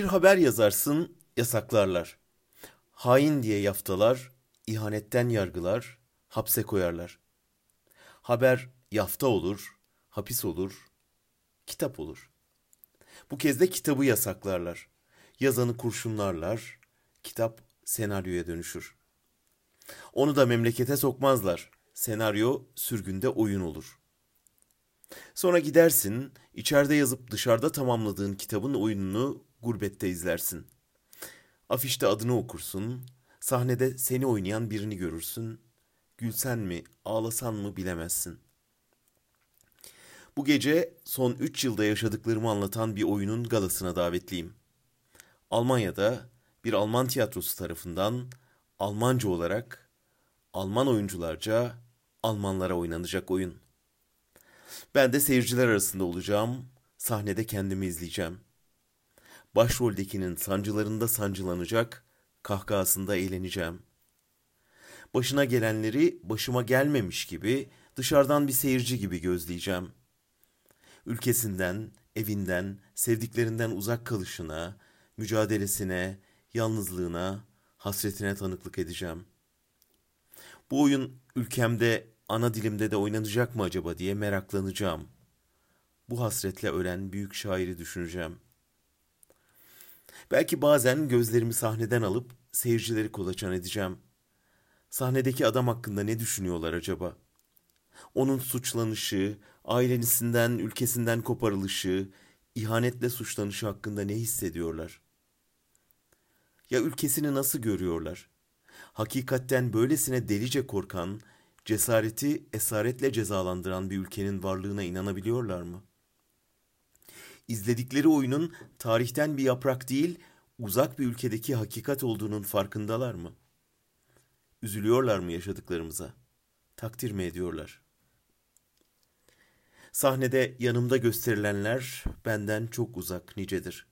Bir haber yazarsın, yasaklarlar. Hain diye yaftalar, ihanetten yargılar, hapse koyarlar. Haber yafta olur, hapis olur, kitap olur. Bu kez de kitabı yasaklarlar. Yazanı kurşunlarlar, kitap senaryoya dönüşür. Onu da memlekete sokmazlar. Senaryo sürgünde oyun olur. Sonra gidersin, içeride yazıp dışarıda tamamladığın kitabın oyununu gurbette izlersin. Afişte adını okursun, sahnede seni oynayan birini görürsün. Gülsen mi, ağlasan mı bilemezsin. Bu gece son üç yılda yaşadıklarımı anlatan bir oyunun galasına davetliyim. Almanya'da bir Alman tiyatrosu tarafından Almanca olarak Alman oyuncularca Almanlara oynanacak oyun. Ben de seyirciler arasında olacağım, sahnede kendimi izleyeceğim. Başroldekinin sancılarında sancılanacak, kahkahasında eğleneceğim. Başına gelenleri başıma gelmemiş gibi, dışarıdan bir seyirci gibi gözleyeceğim. Ülkesinden, evinden, sevdiklerinden uzak kalışına, mücadelesine, yalnızlığına, hasretine tanıklık edeceğim. Bu oyun ülkemde, ana dilimde de oynanacak mı acaba diye meraklanacağım. Bu hasretle ölen büyük şairi düşüneceğim. Belki bazen gözlerimi sahneden alıp seyircileri kolaçan edeceğim. Sahnedeki adam hakkında ne düşünüyorlar acaba? Onun suçlanışı, ailesinden, ülkesinden koparılışı, ihanetle suçlanışı hakkında ne hissediyorlar? Ya ülkesini nasıl görüyorlar? Hakikatten böylesine delice korkan, cesareti esaretle cezalandıran bir ülkenin varlığına inanabiliyorlar mı? İzledikleri oyunun tarihten bir yaprak değil, uzak bir ülkedeki hakikat olduğunun farkındalar mı? Üzülüyorlar mı yaşadıklarımıza? Takdir mi ediyorlar? Sahnede yanımda gösterilenler benden çok uzak nicedir.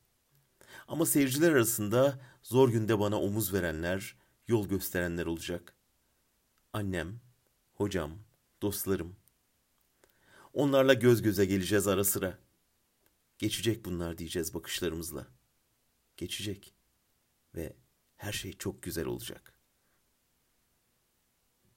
Ama seyirciler arasında zor günde bana omuz verenler, yol gösterenler olacak. Annem, hocam, dostlarım. Onlarla göz göze geleceğiz ara sıra. Geçecek bunlar diyeceğiz bakışlarımızla. Geçecek ve her şey çok güzel olacak.''